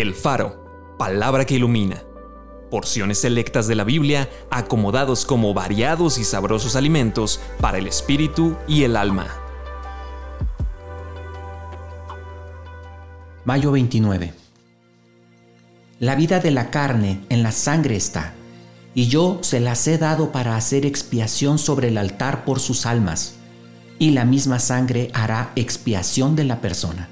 El Faro, palabra que ilumina. Porciones selectas de la Biblia acomodados como variados y sabrosos alimentos para el espíritu y el alma. Mayo 29. La vida de la carne en la sangre está, y yo se las he dado para hacer expiación sobre el altar por sus almas, y la misma sangre hará expiación de la persona.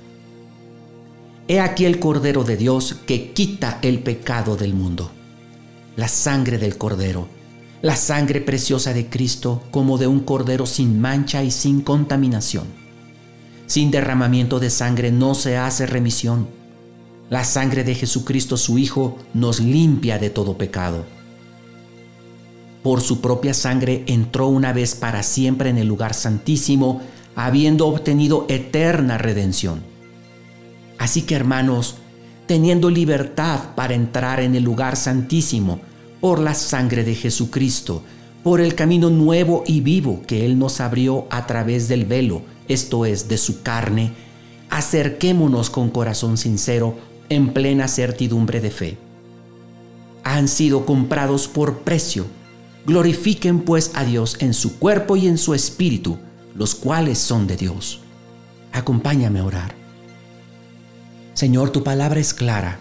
He aquí el Cordero de Dios que quita el pecado del mundo. La sangre del Cordero, la sangre preciosa de Cristo como de un Cordero sin mancha y sin contaminación. Sin derramamiento de sangre no se hace remisión. La sangre de Jesucristo su Hijo nos limpia de todo pecado. Por su propia sangre entró una vez para siempre en el lugar santísimo, habiendo obtenido eterna redención Así que hermanos, teniendo libertad para entrar en el lugar santísimo por la sangre de Jesucristo, por el camino nuevo y vivo que Él nos abrió a través del velo, esto es, de su carne, acerquémonos con corazón sincero en plena certidumbre de fe. Han sido comprados por precio. Glorifiquen pues a Dios en su cuerpo y en su espíritu, los cuales son de Dios. Acompáñame a orar. Señor, tu palabra es clara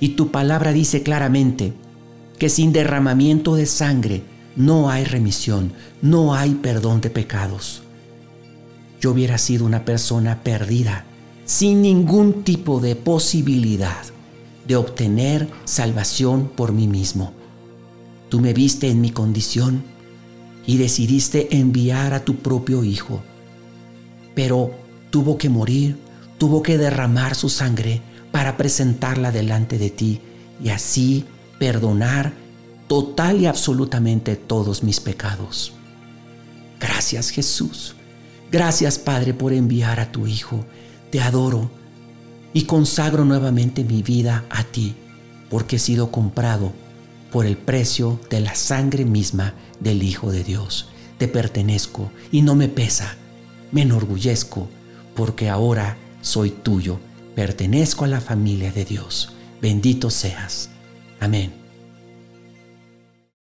y tu palabra dice claramente que sin derramamiento de sangre no hay remisión, no hay perdón de pecados. Yo hubiera sido una persona perdida, sin ningún tipo de posibilidad de obtener salvación por mí mismo. Tú me viste en mi condición y decidiste enviar a tu propio Hijo, pero tuvo que morir tuvo que derramar su sangre para presentarla delante de ti y así perdonar total y absolutamente todos mis pecados. Gracias Jesús. Gracias Padre por enviar a tu Hijo. Te adoro y consagro nuevamente mi vida a ti porque he sido comprado por el precio de la sangre misma del Hijo de Dios. Te pertenezco y no me pesa. Me enorgullezco porque ahora soy tuyo, pertenezco a la familia de Dios. Bendito seas. Amén.